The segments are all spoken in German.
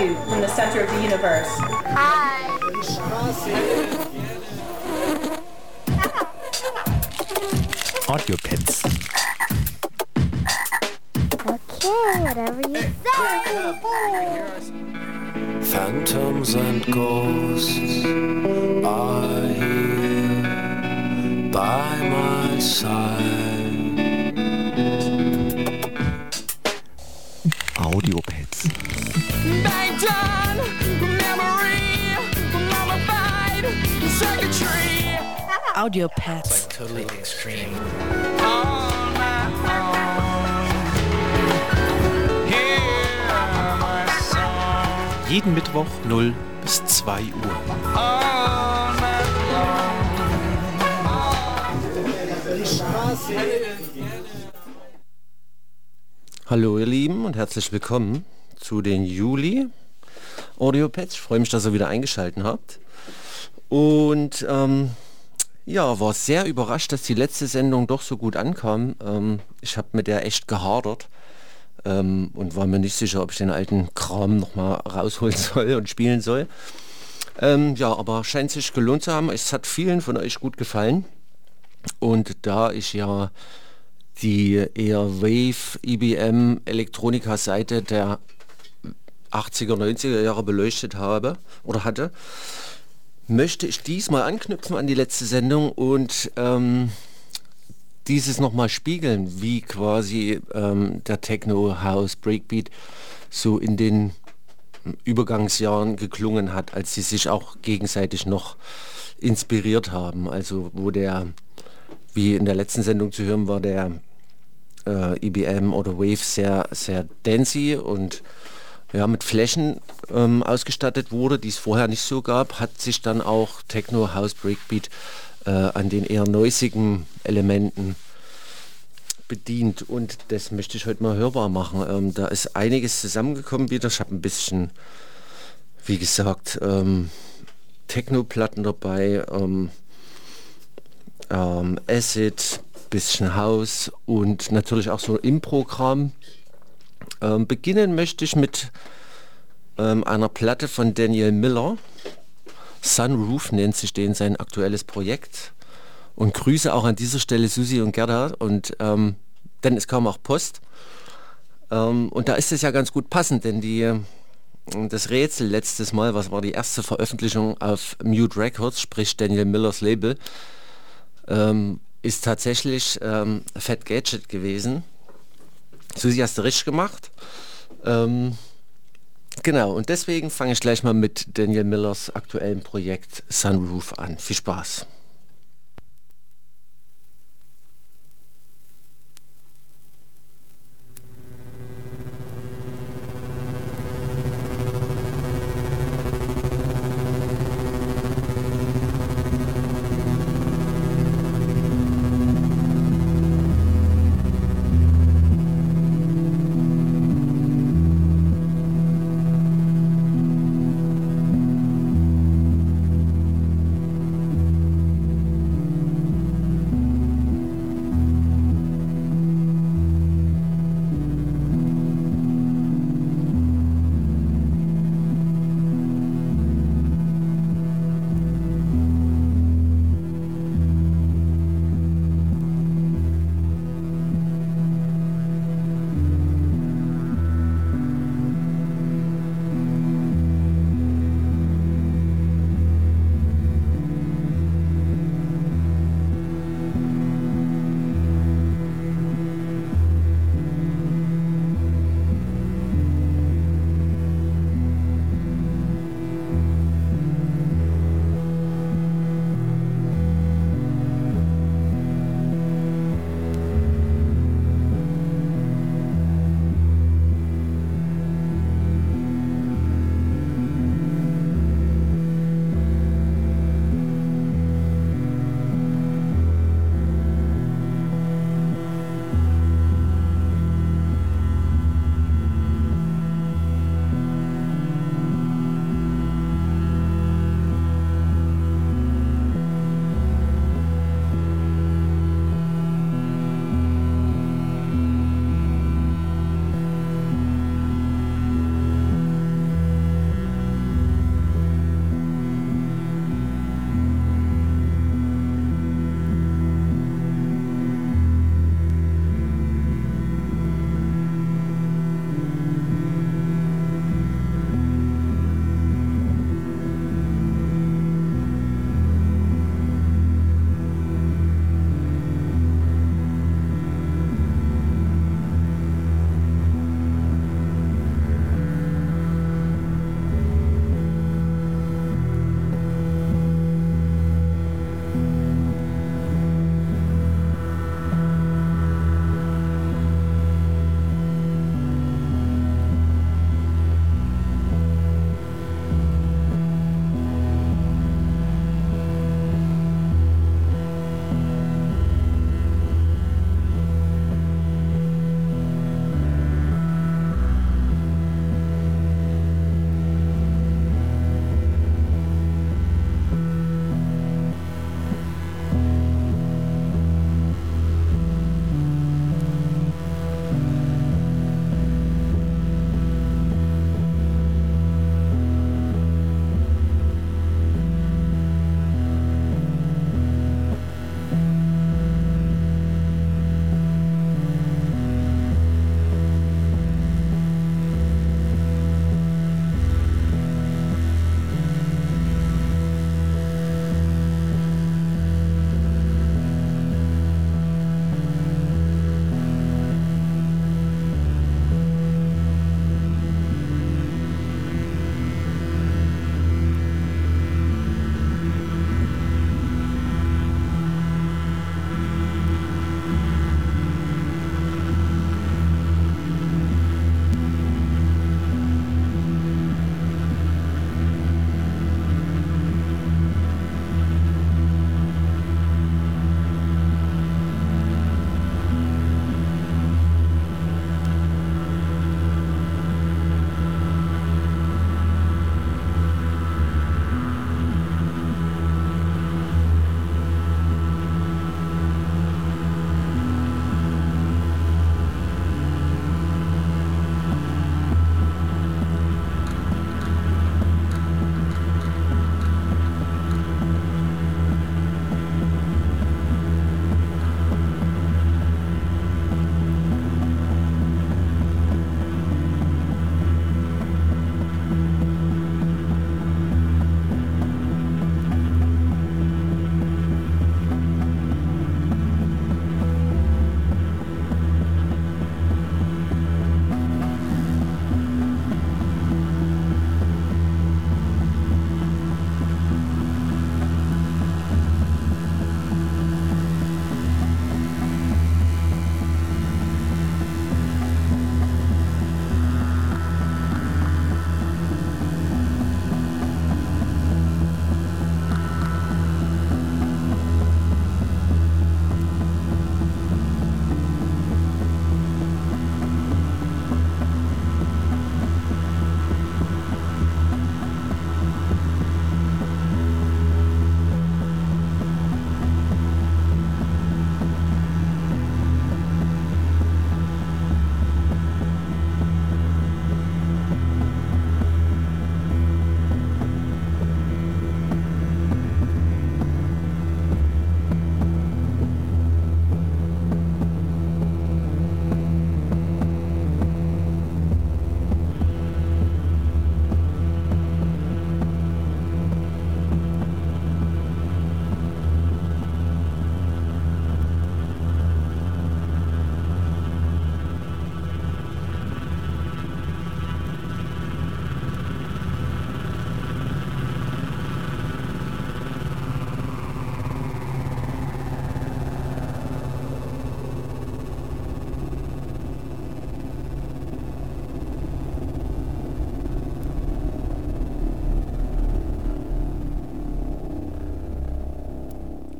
you from the center of the universe. Hi. Audio Pets. Okay, whatever you say. Phantoms and ghosts Audio Pets. totally extreme. Jeden Mittwoch 0 bis 2 Uhr. Hallo ihr Lieben und herzlich willkommen zu den Juli Audiopads. Ich freue mich, dass ihr wieder eingeschaltet habt. Und ähm, ja, war sehr überrascht, dass die letzte Sendung doch so gut ankam. Ähm, ich habe mit der echt gehadert ähm, und war mir nicht sicher, ob ich den alten Kram nochmal rausholen soll und spielen soll. Ähm, ja, aber scheint sich gelohnt zu haben. Es hat vielen von euch gut gefallen. Und da ich ja die eher Wave, IBM, Elektronika-Seite der 80er, 90er Jahre beleuchtet habe oder hatte, möchte ich diesmal anknüpfen an die letzte Sendung und ähm, dieses nochmal spiegeln, wie quasi ähm, der Techno, House, Breakbeat so in den Übergangsjahren geklungen hat, als sie sich auch gegenseitig noch inspiriert haben. Also wo der, wie in der letzten Sendung zu hören war, der äh, IBM oder Wave sehr, sehr dancey und ja, mit Flächen ähm, ausgestattet wurde, die es vorher nicht so gab, hat sich dann auch Techno, House, Breakbeat äh, an den eher neusigen Elementen bedient und das möchte ich heute mal hörbar machen. Ähm, da ist einiges zusammengekommen wieder. Ich habe ein bisschen, wie gesagt, ähm, Techno-Platten dabei, ähm, ähm, Acid, bisschen House und natürlich auch so im Programm. Ähm, beginnen möchte ich mit ähm, einer Platte von Daniel Miller. Sunroof nennt sich den sein aktuelles Projekt. Und Grüße auch an dieser Stelle Susi und Gerda. Und ähm, denn es kam auch Post. Ähm, und da ist es ja ganz gut passend, denn die das Rätsel letztes Mal, was war die erste Veröffentlichung auf Mute Records, sprich Daniel Millers Label, ähm, ist tatsächlich ähm, Fat Gadget gewesen. Susi hast du richtig gemacht. Ähm, genau, und deswegen fange ich gleich mal mit Daniel Millers aktuellem Projekt Sunroof an. Viel Spaß.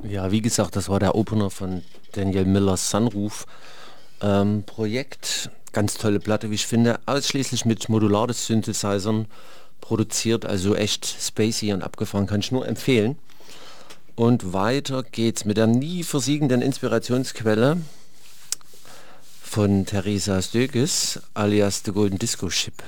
Ja, wie gesagt, das war der Opener von Daniel Millers Sunroof ähm, Projekt. Ganz tolle Platte, wie ich finde. Ausschließlich mit modulares Synthesizern produziert, also echt spacey und abgefahren, kann ich nur empfehlen. Und weiter geht's mit der nie versiegenden Inspirationsquelle von Theresa Stöges, alias The Golden Disco Ship.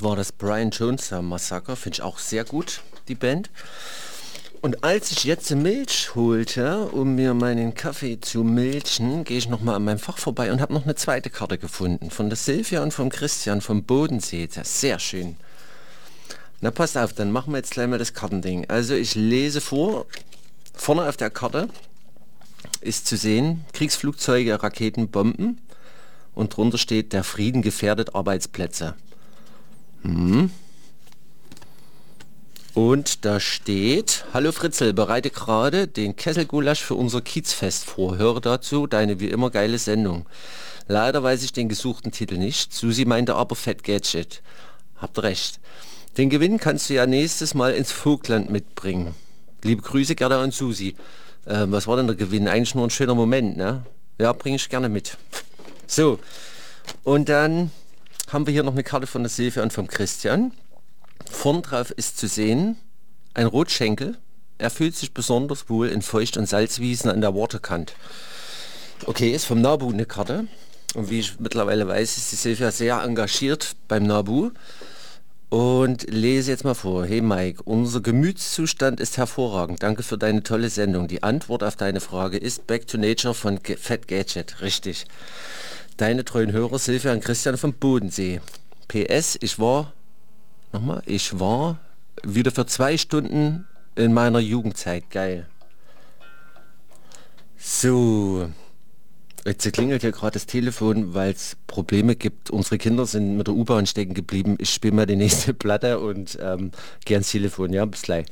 War das Brian Jones Massaker, finde ich auch sehr gut, die Band. Und als ich jetzt Milch holte, um mir meinen Kaffee zu milchen, gehe ich nochmal an meinem Fach vorbei und habe noch eine zweite Karte gefunden. Von der Silvia und vom Christian vom Bodensee. Das ist sehr schön. Na passt auf, dann machen wir jetzt gleich mal das Kartending. Also ich lese vor, vorne auf der Karte ist zu sehen Kriegsflugzeuge, Raketen, Bomben und drunter steht der Frieden gefährdet Arbeitsplätze. Hm. Und da steht, Hallo Fritzel, bereite gerade den Kesselgulasch für unser Kiezfest vor. Höre dazu deine wie immer geile Sendung. Leider weiß ich den gesuchten Titel nicht. Susi meinte aber Fett Gadget. Habt recht. Den Gewinn kannst du ja nächstes Mal ins Vogtland mitbringen. Liebe Grüße, Gerda und Susi. Ähm, was war denn der Gewinn? Eigentlich nur ein schöner Moment, ne? Ja, bringe ich gerne mit. So, und dann haben wir hier noch eine Karte von der Silvia und vom Christian. Vorn drauf ist zu sehen ein Rotschenkel. Er fühlt sich besonders wohl in Feucht- und Salzwiesen an der Waterkant. Okay, ist vom Nabu eine Karte. Und wie ich mittlerweile weiß, ist die Silvia sehr engagiert beim Nabu. Und lese jetzt mal vor. Hey Mike, unser Gemütszustand ist hervorragend. Danke für deine tolle Sendung. Die Antwort auf deine Frage ist Back to Nature von Fat Gadget. Richtig. Deine treuen Hörer Silvia und Christian vom Bodensee. PS, ich war Nochmal, ich war wieder für zwei Stunden in meiner Jugendzeit. Geil. So. Jetzt klingelt hier gerade das Telefon, weil es Probleme gibt. Unsere Kinder sind mit der U-Bahn stecken geblieben. Ich spiele mal die nächste Platte und ähm, gehe ans Telefon. Ja, bis gleich.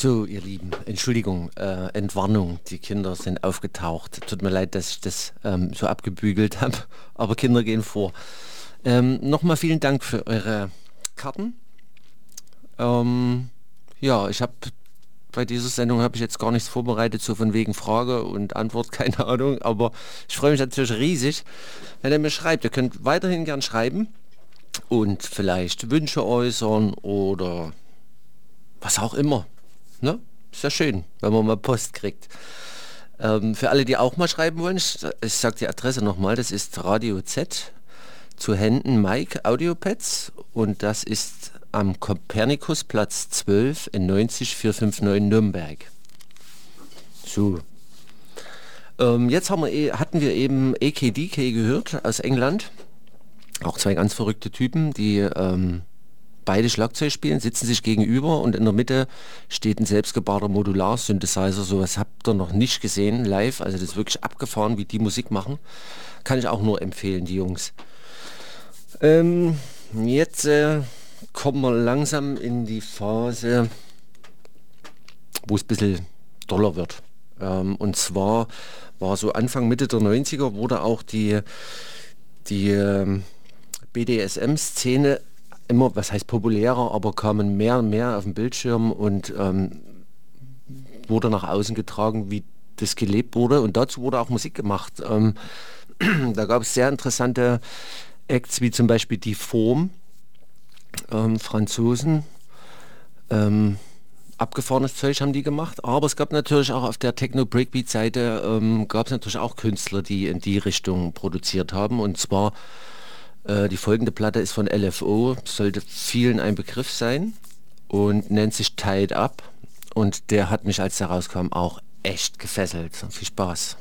So, ihr Lieben, Entschuldigung, äh, Entwarnung, die Kinder sind aufgetaucht. Tut mir leid, dass ich das ähm, so abgebügelt habe, aber Kinder gehen vor. Ähm, Nochmal vielen Dank für eure Karten. Ähm, ja, ich habe bei dieser Sendung habe ich jetzt gar nichts vorbereitet, so von wegen Frage und Antwort, keine Ahnung, aber ich freue mich natürlich riesig, wenn ihr mir schreibt. Ihr könnt weiterhin gern schreiben und vielleicht Wünsche äußern oder was auch immer. Ne? Ist ja schön, wenn man mal Post kriegt. Ähm, für alle, die auch mal schreiben wollen, ich, ich sage die Adresse nochmal, das ist Radio Z zu Händen Mike Audiopads und das ist am Kopernikusplatz 12 in 90459 Nürnberg. So. Ähm, jetzt haben wir, eh- hatten wir eben AKDK gehört aus England. Auch zwei ganz verrückte Typen, die ähm, beide Schlagzeug spielen, sitzen sich gegenüber und in der Mitte steht ein selbstgebauter Modular-Synthesizer. Sowas habt ihr noch nicht gesehen live. Also das ist wirklich abgefahren, wie die Musik machen. Kann ich auch nur empfehlen, die Jungs. Ähm, jetzt äh, kommen wir langsam in die Phase, wo es ein bisschen doller wird. Ähm, und zwar war so Anfang, Mitte der 90er wurde auch die, die ähm, BDSM-Szene immer, was heißt populärer, aber kamen mehr und mehr auf den Bildschirm und ähm, wurde nach außen getragen, wie das gelebt wurde. Und dazu wurde auch Musik gemacht. Ähm, da gab es sehr interessante Acts, wie zum Beispiel die Form, ähm, Franzosen. Ähm, abgefahrenes Zeug haben die gemacht, aber es gab natürlich auch auf der Techno-Breakbeat-Seite ähm, gab es natürlich auch Künstler, die in die Richtung produziert haben und zwar Äh, die folgende Platte ist von LFO, sollte vielen ein Begriff sein und nennt sich Tied Up. Und der hat mich, als der rauskam, auch echt gefesselt. Viel Spaß.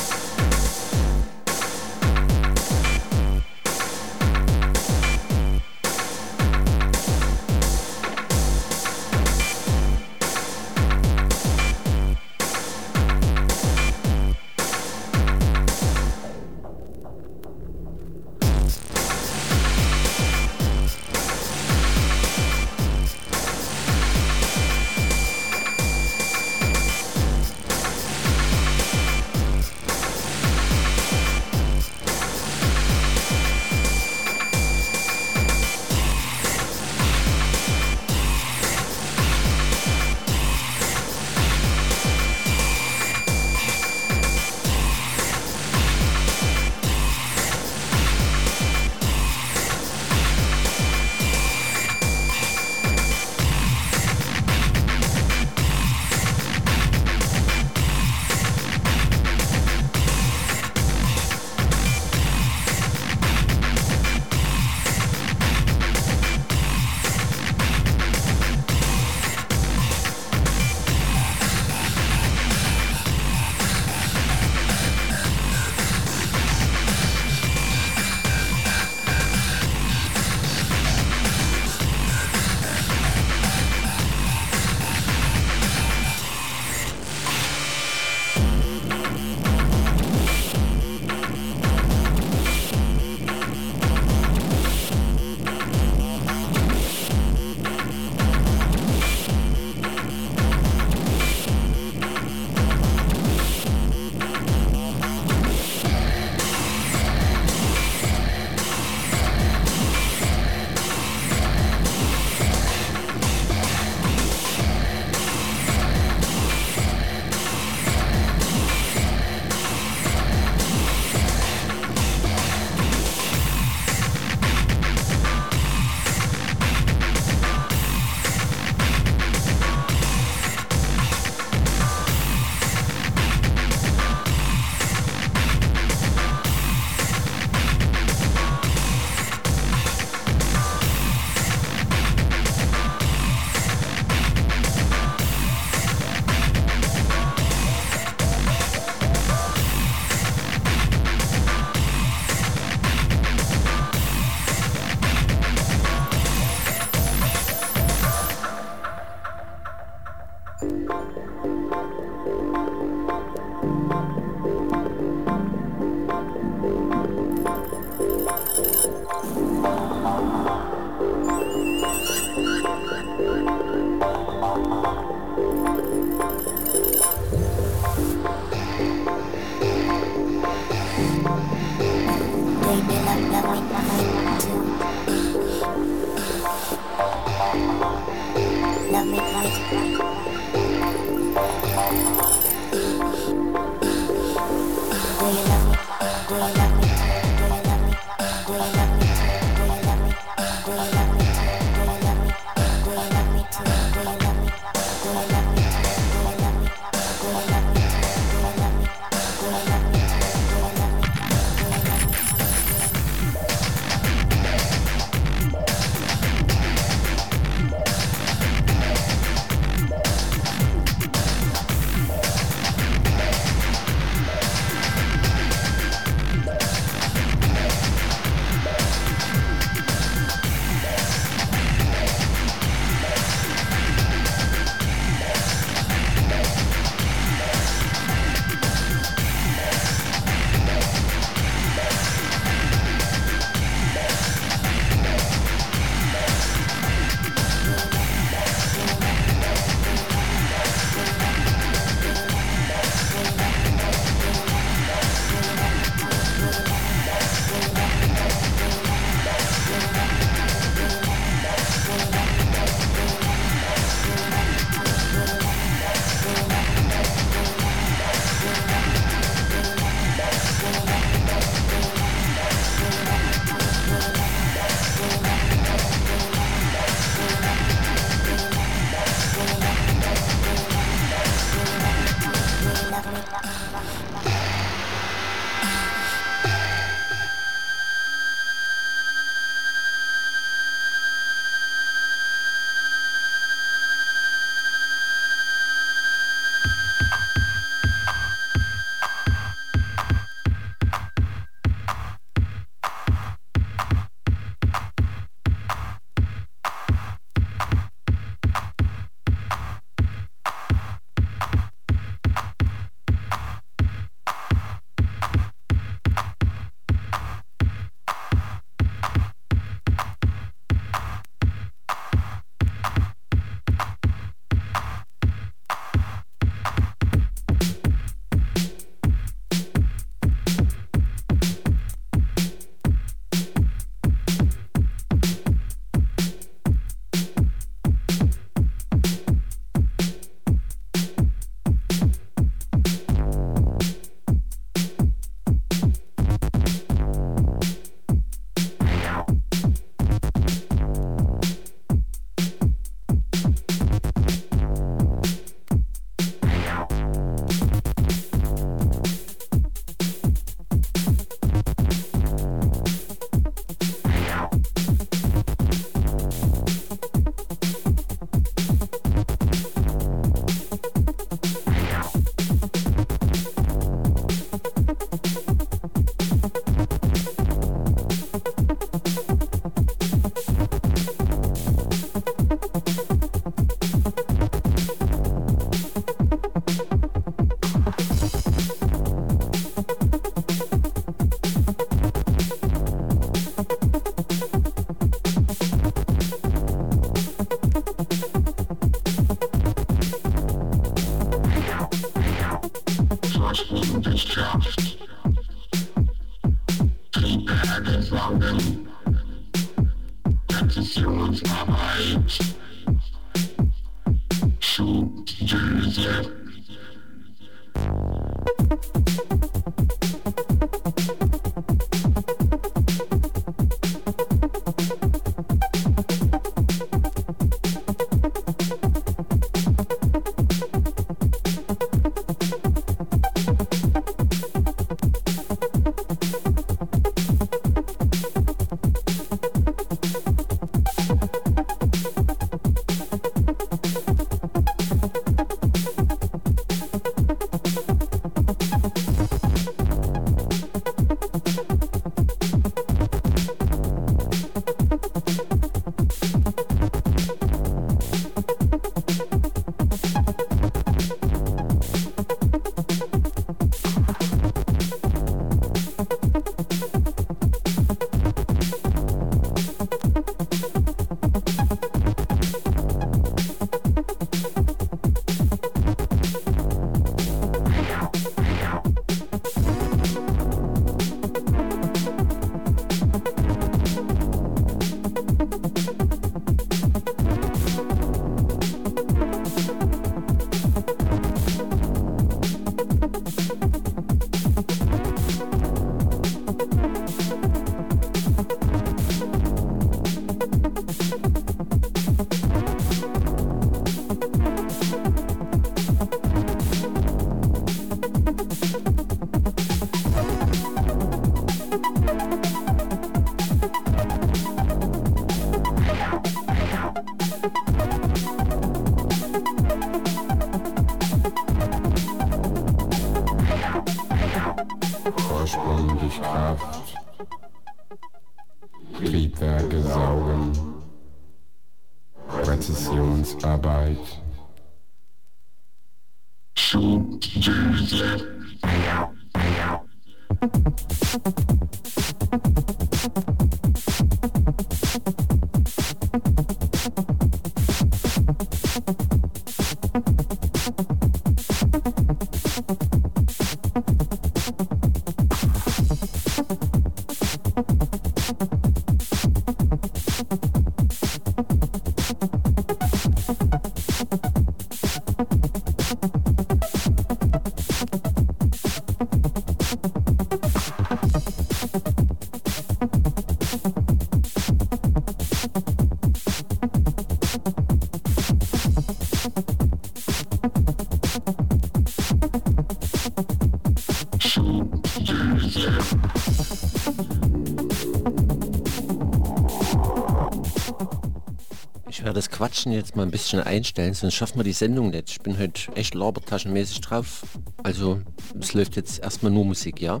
Quatschen jetzt mal ein bisschen einstellen, sonst schaffen wir die Sendung nicht. Ich bin heute echt labertaschenmäßig drauf. Also es läuft jetzt erstmal nur Musik, ja?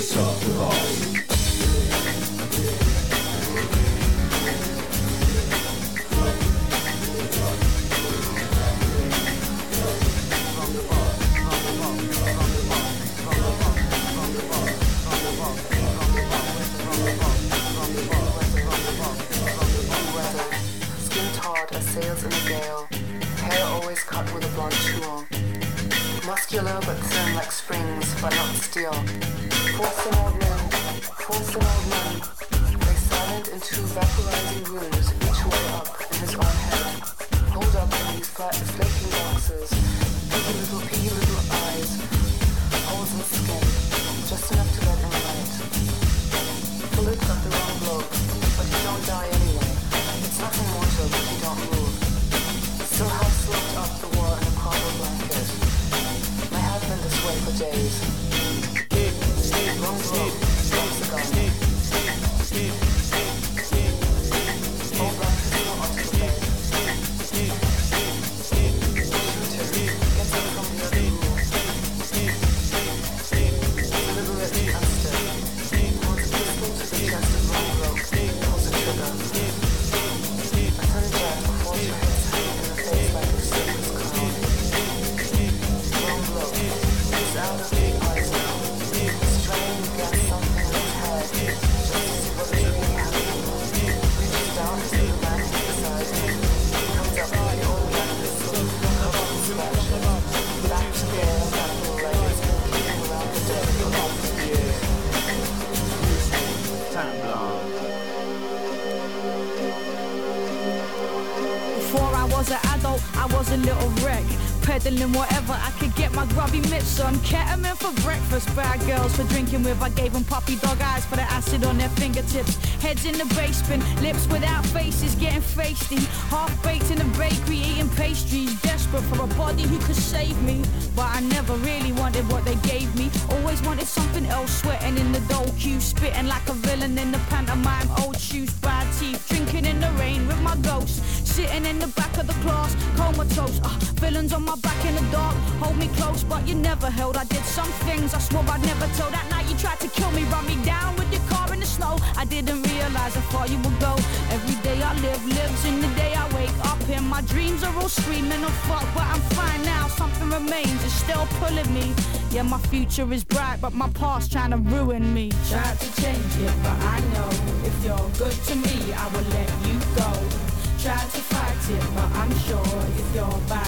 soft rock. Peddling whatever I could get my grubby mitts on. Ketamine for breakfast, bad girls for drinking with. I gave them puppy dog eyes for the acid on their fingertips. Heads in the basement, lips without faces, getting feisty. Half baked in the bakery, eating pastries. Desperate for a body who could save me. But I never really wanted what they gave me. Always wanted something else, sweating in the dough queue. Spitting like a villain in the pantomime. Old shoes, bad teeth, drinking in the rain with my ghost. Sitting in the back of the class, comatose. Uh, villains on my back in the dark, hold me close, but you never held. I did some things I swore I'd never tell. That night you tried to kill me, run me down with your car in the snow. I didn't realize how far you would go. Every day I live, lives in the day I wake up. And my dreams are all screaming of fuck, but I'm fine now. Something remains is still pulling me. Yeah, my future is bright, but my past trying to ruin me. Try to change it, but I know if you're good to me, I will let you go. Try to fight it, but I'm sure if you're bad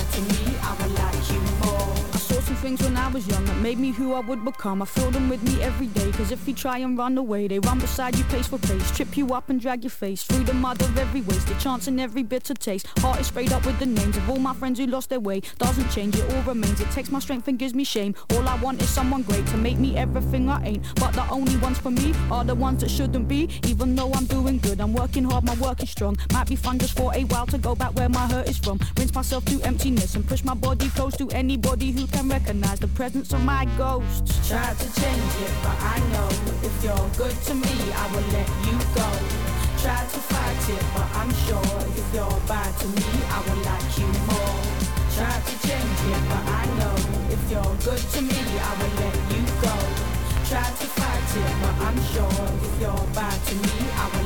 things when I was young that made me who I would become. I feel them with me every day, cause if you try and run away, they run beside you pace for pace, trip you up and drag your face through the mud of every waste. They chance in every bitter taste. Heart is sprayed up with the names of all my friends who lost their way. Doesn't change, it all remains. It takes my strength and gives me shame. All I want is someone great to make me everything I ain't. But the only ones for me are the ones that shouldn't be. Even though I'm doing good, I'm working hard, my work is strong. Might be fun just for a while to go back where my hurt is from. Rinse myself to emptiness and push my body close to anybody who can recognize the presence of my ghost. Try to change it, but I know if you're good to me, I will let you go. Try to fight it, but I'm sure if you're bad to me, I will like you more. Try to change it, but I know if you're good to me, I will let you go. Try to fight it, but I'm sure if you're bad to me, I will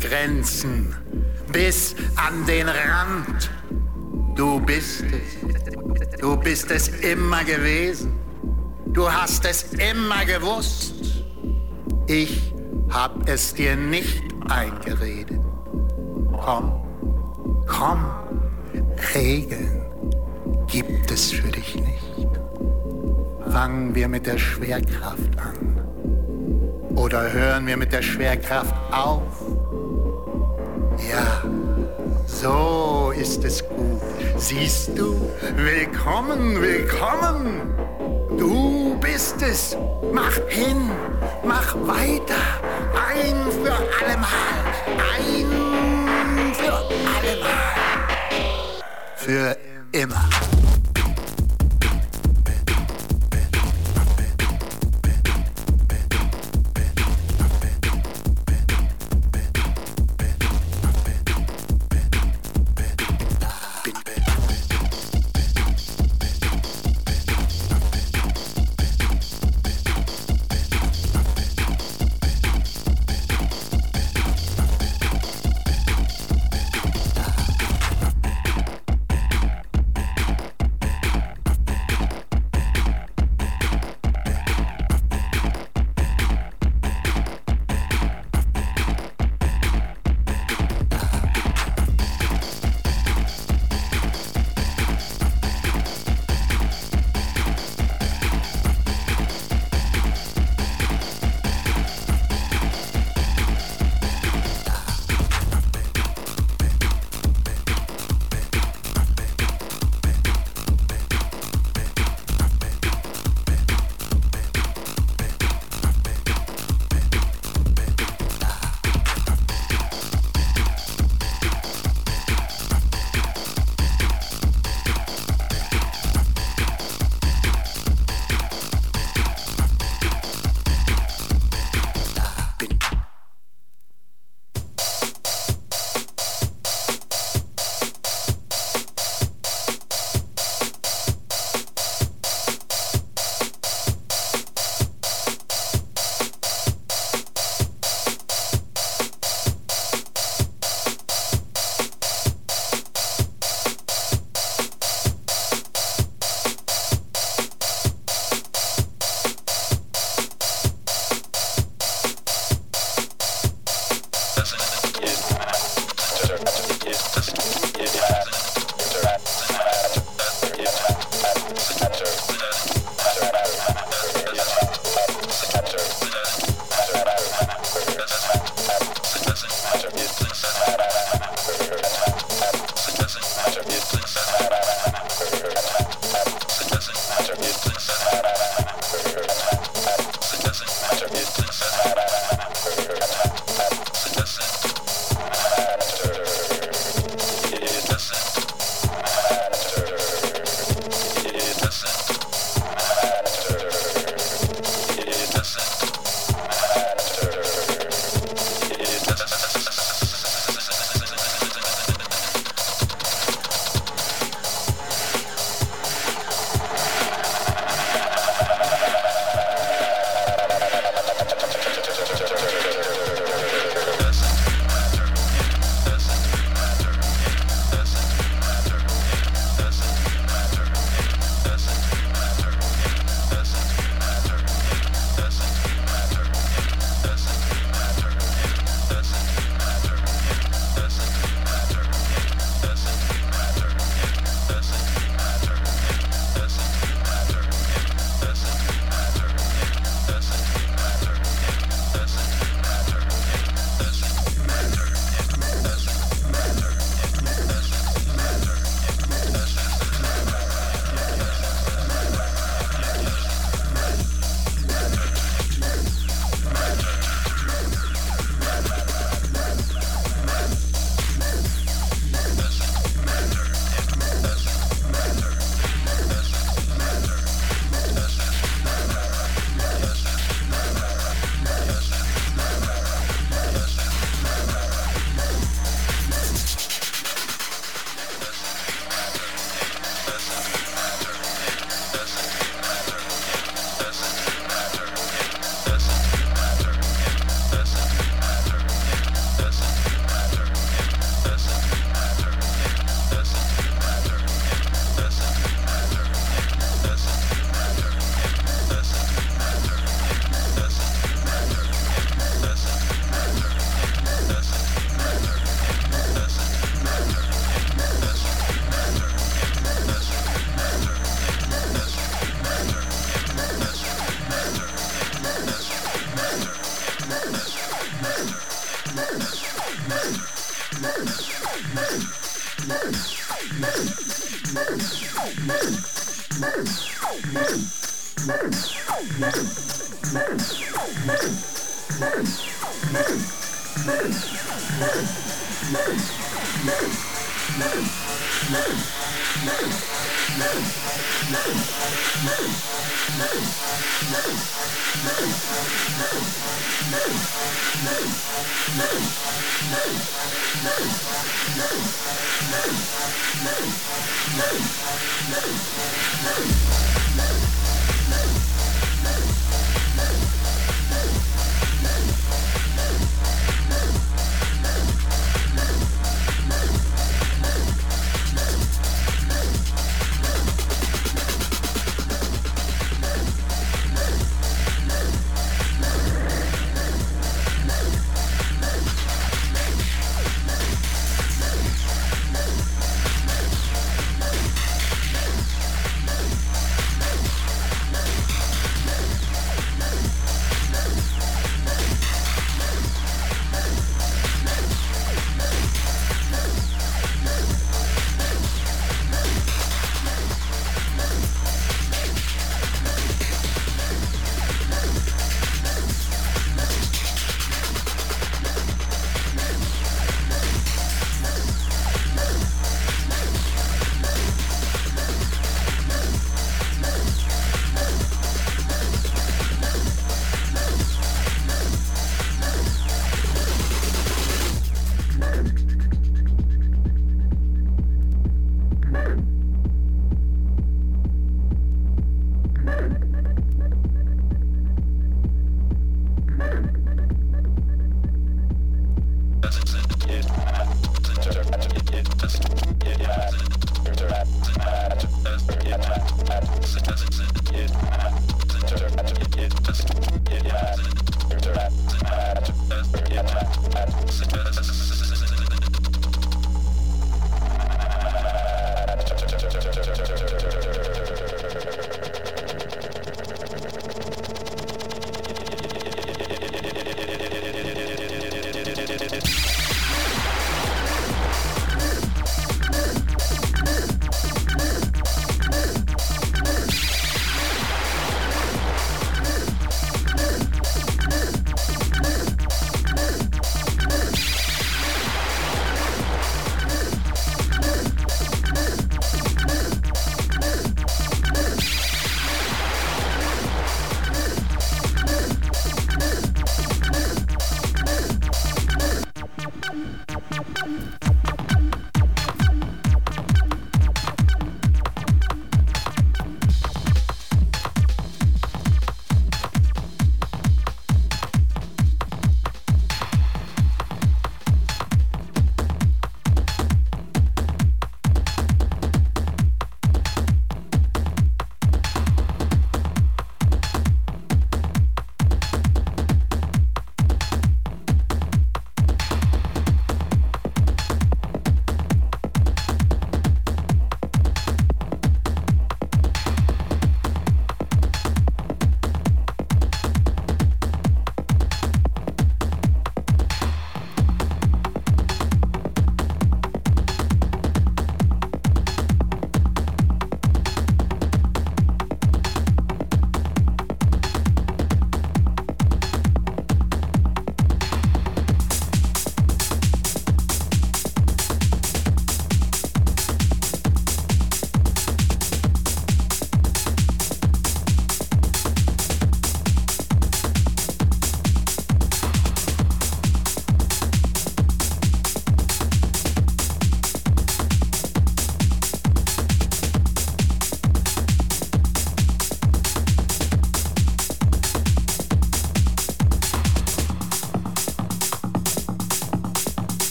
Grenzen. Bis an den Rand. Du bist es. Du bist es immer gewesen. Du hast es immer gewusst. Ich hab es dir nicht eingeredet. Komm, komm, Regeln gibt es für dich nicht. Fangen wir mit der Schwerkraft an. Oder hören wir mit der Schwerkraft auf? Ja, so ist es gut. Siehst du? Willkommen, willkommen. Du bist es. Mach hin, mach weiter. Ein für allemal. Ein für allemal. Für immer.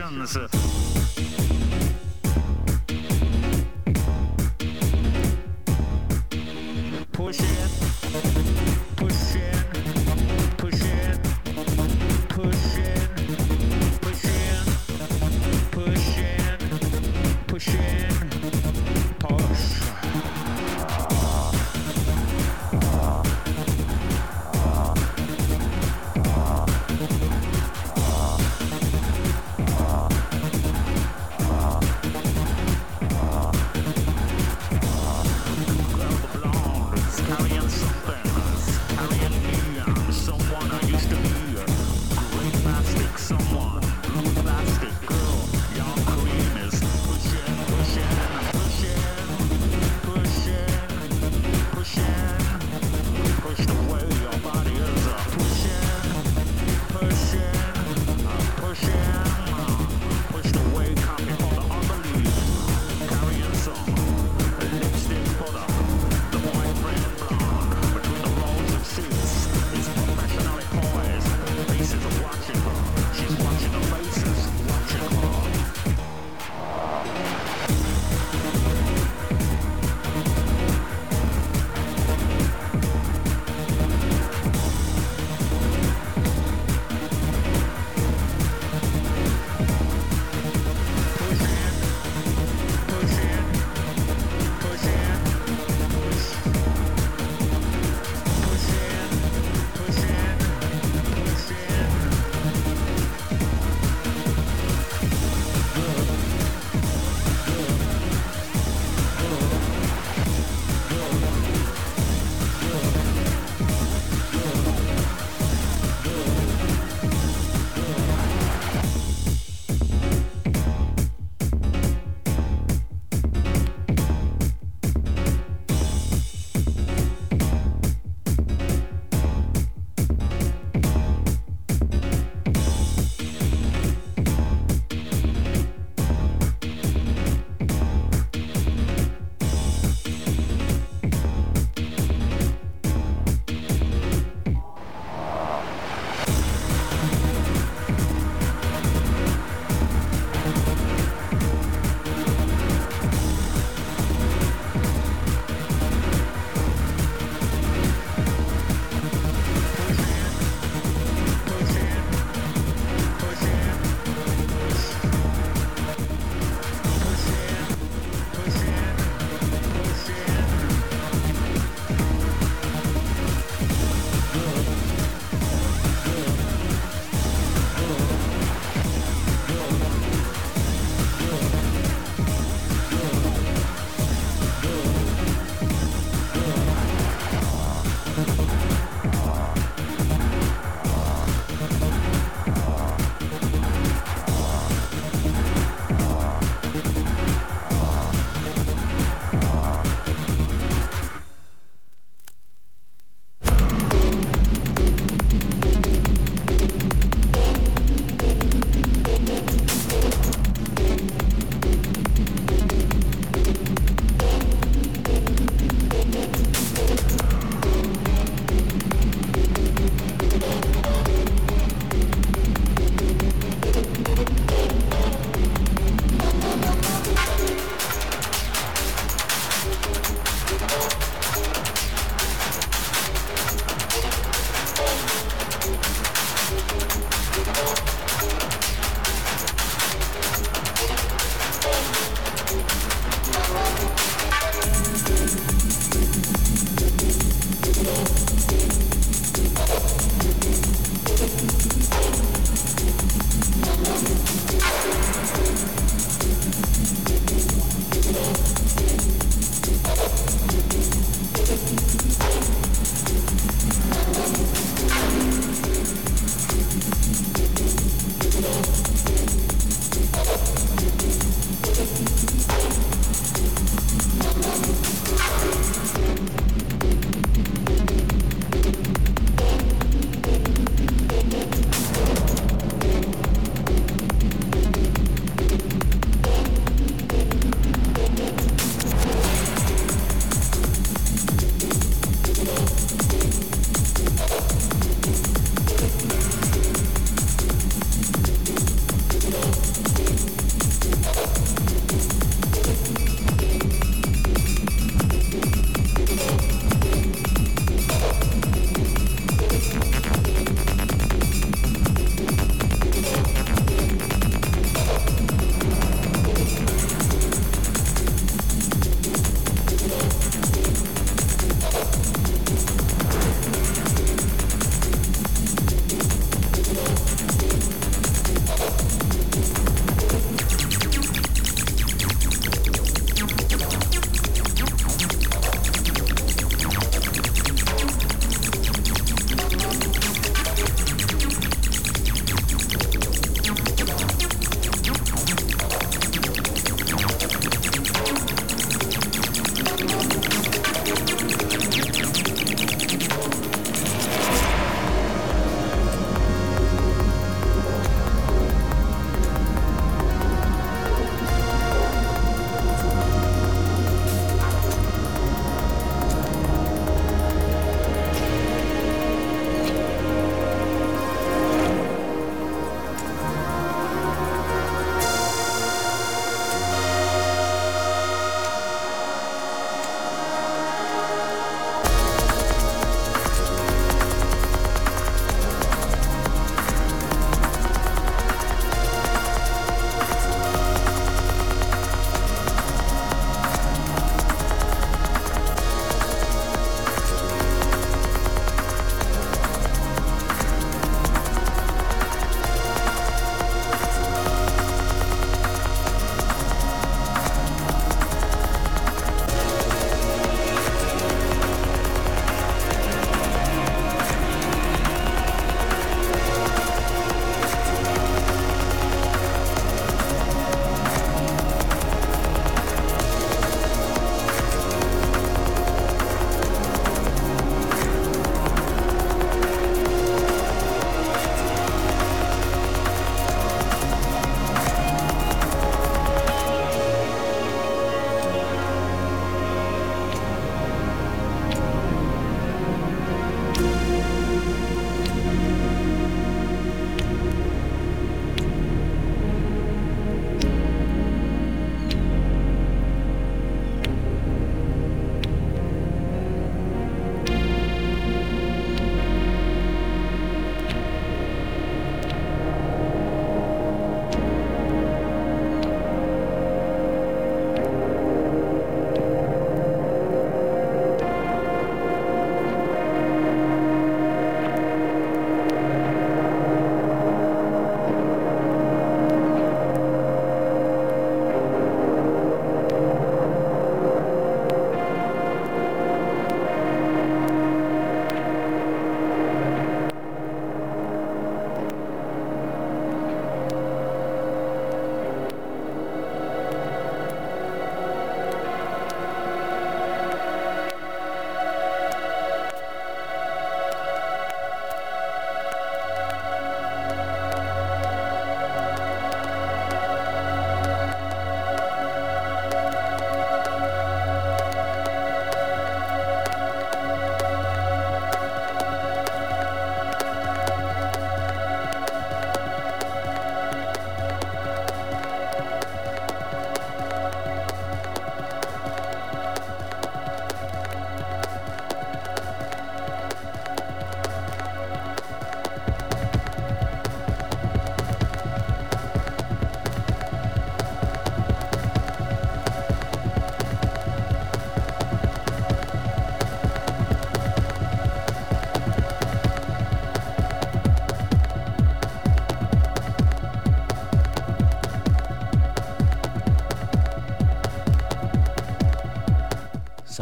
Schönes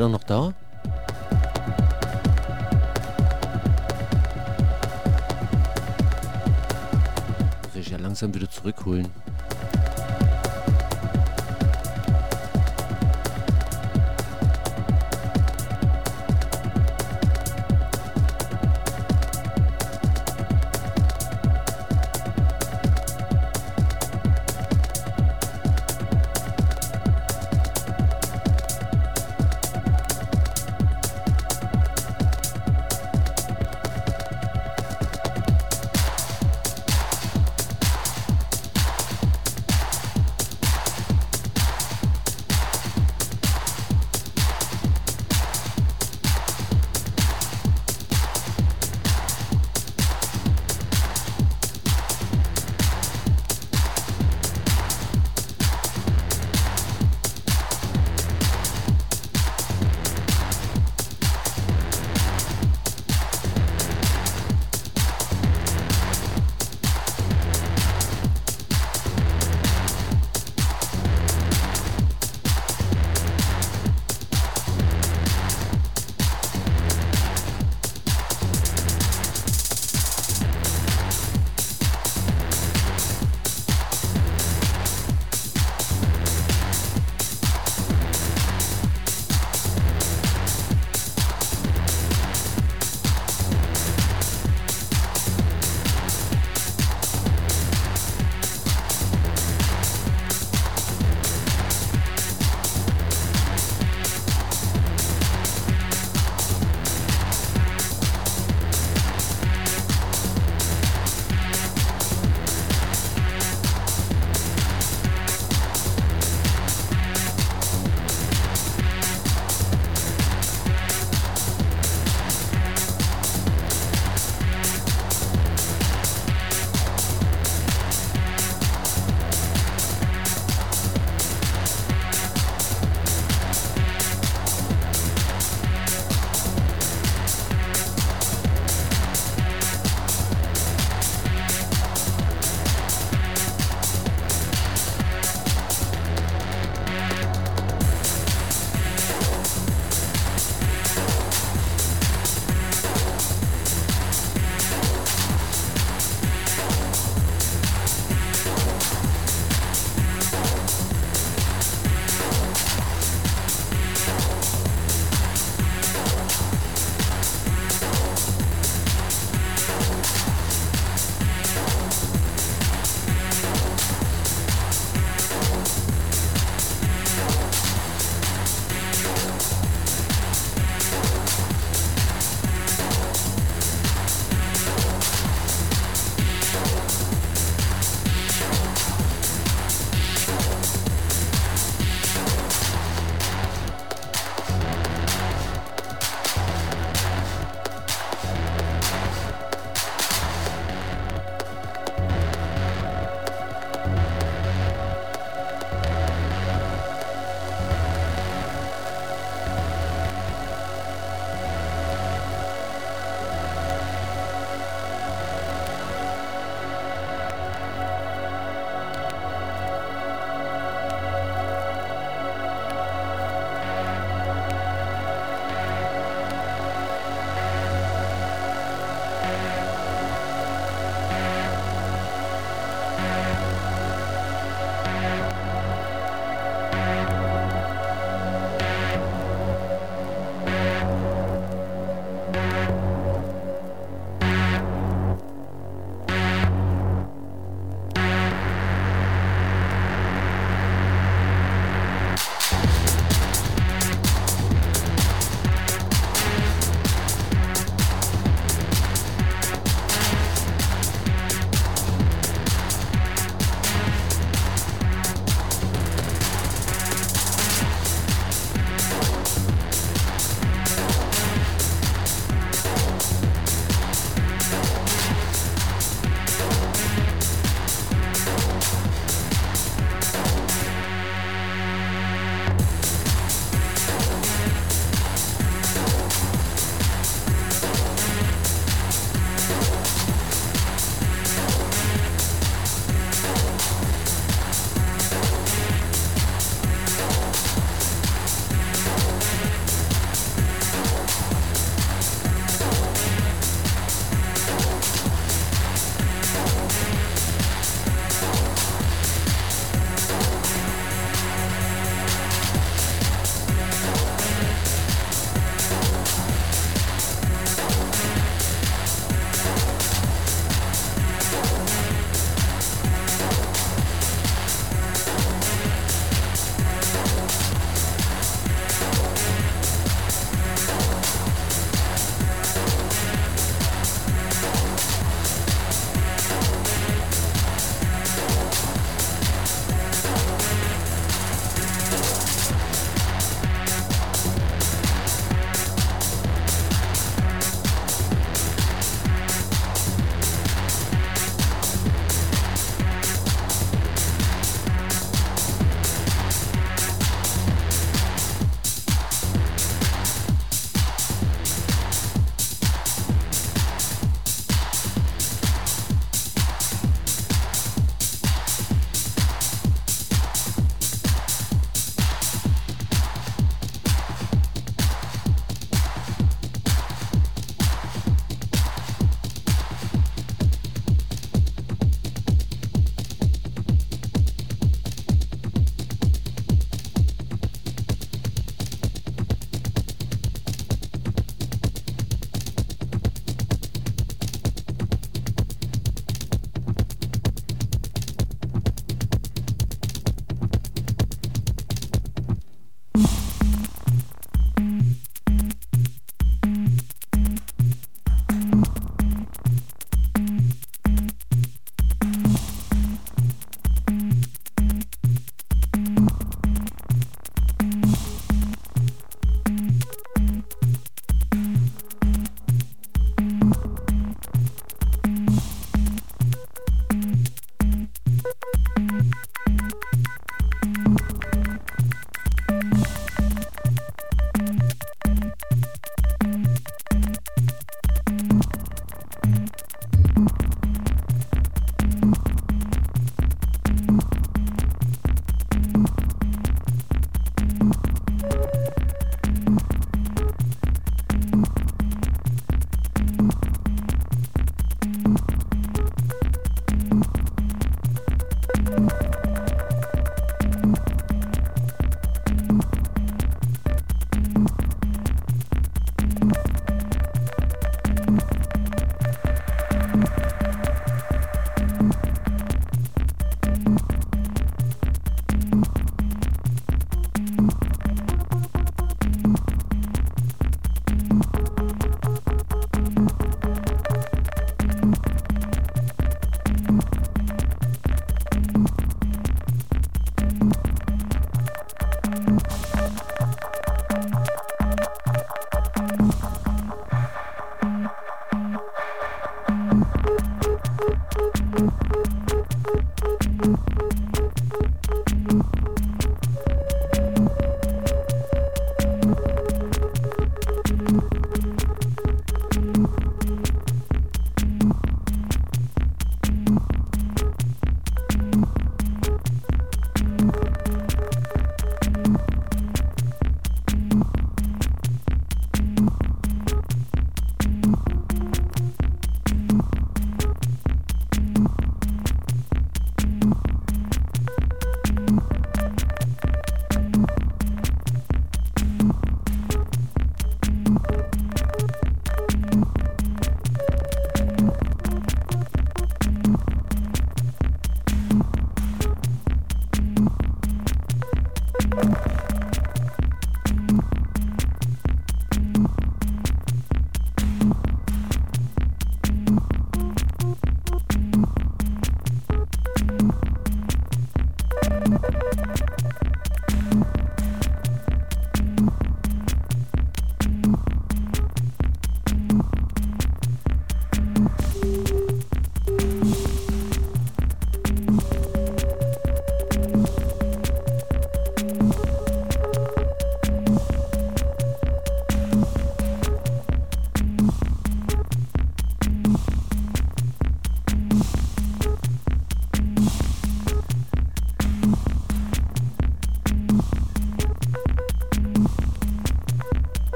Seid ihr noch da? Muss ich ja langsam wieder zurückholen.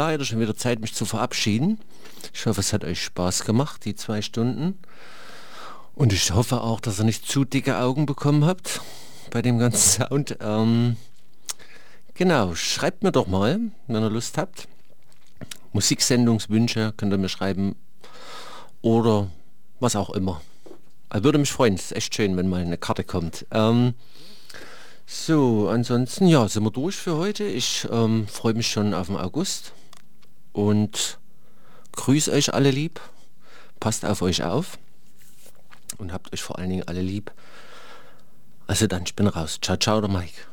leider schon wieder Zeit, mich zu verabschieden. Ich hoffe, es hat euch Spaß gemacht, die zwei Stunden. Und ich hoffe auch, dass ihr nicht zu dicke Augen bekommen habt bei dem ganzen Sound. Ähm, genau, schreibt mir doch mal, wenn ihr Lust habt. Musiksendungswünsche könnt ihr mir schreiben oder was auch immer. Ich würde mich freuen, es ist echt schön, wenn mal eine Karte kommt. Ähm, so, ansonsten, ja, sind wir durch für heute. Ich ähm, freue mich schon auf den August und grüß euch alle lieb, passt auf euch auf und habt euch vor allen Dingen alle lieb. Also dann, ich bin raus. Ciao, ciao, der Mike.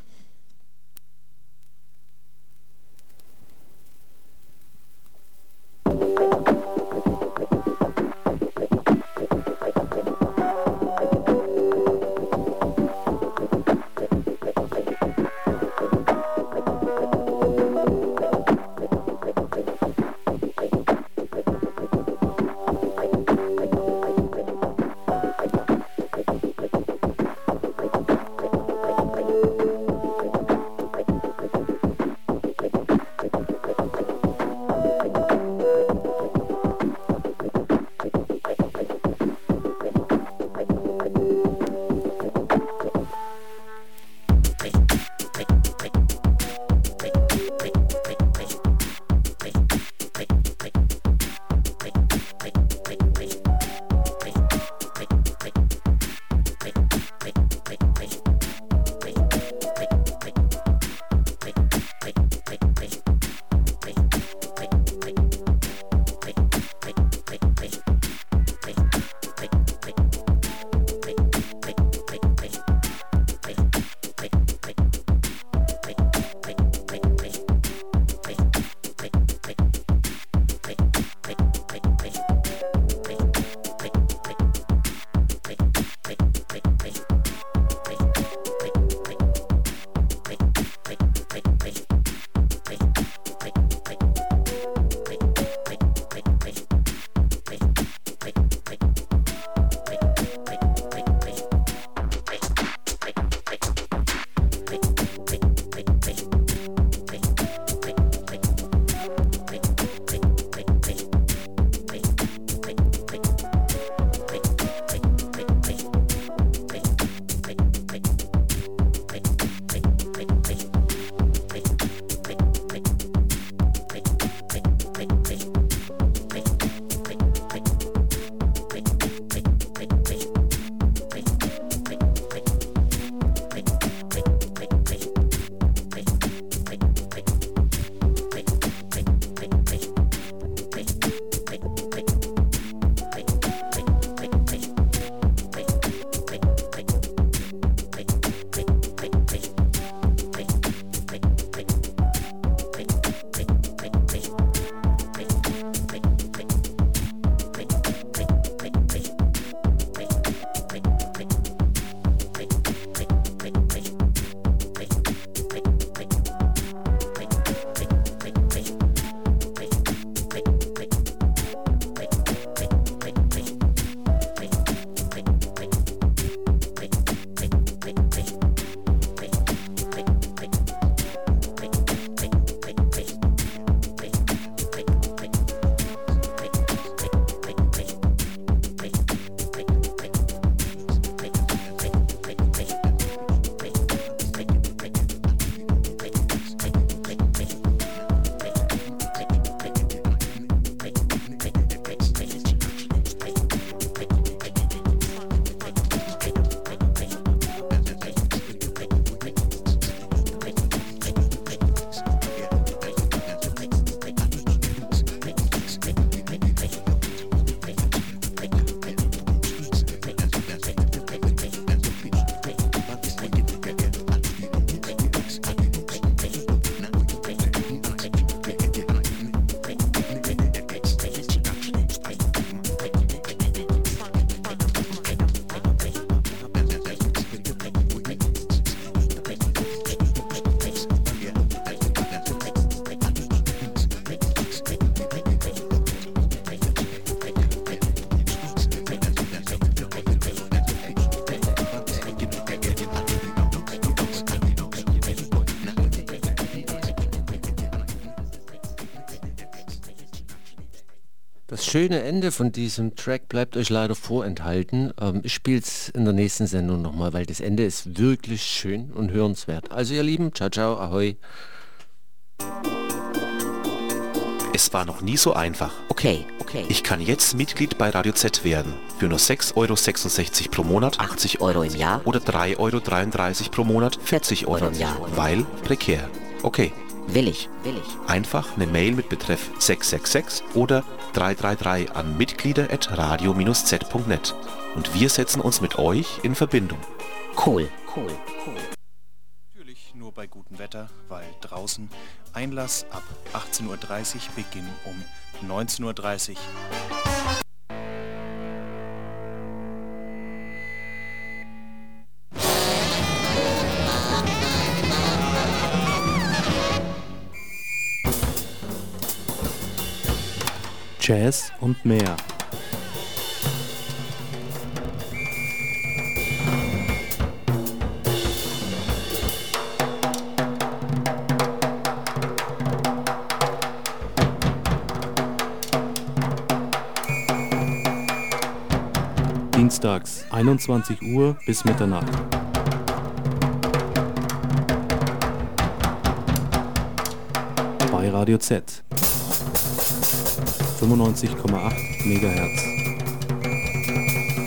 schöne Ende von diesem Track bleibt euch leider vorenthalten. Ähm, ich spiele es in der nächsten Sendung nochmal, weil das Ende ist wirklich schön und hörenswert. Also ihr Lieben, ciao, ciao, ahoi. Es war noch nie so einfach. Okay, okay. Ich kann jetzt Mitglied bei Radio Z werden. Für nur 6,66 Euro pro Monat, 80 Euro im Jahr oder 3,33 Euro pro Monat, 40 Euro im Jahr. Weil prekär. Okay. Will ich, will ich. Einfach eine Mail mit Betreff 666 oder 333 an mitglieder.radio-z.net. Und wir setzen uns mit euch in Verbindung. Cool, cool, cool. Natürlich nur bei gutem Wetter, weil draußen Einlass ab 18.30 Uhr, Beginn um 19.30 Uhr. Jazz und mehr. Dienstags 21 Uhr bis Mitternacht. Bei Radio Z. 95,8 Megahertz.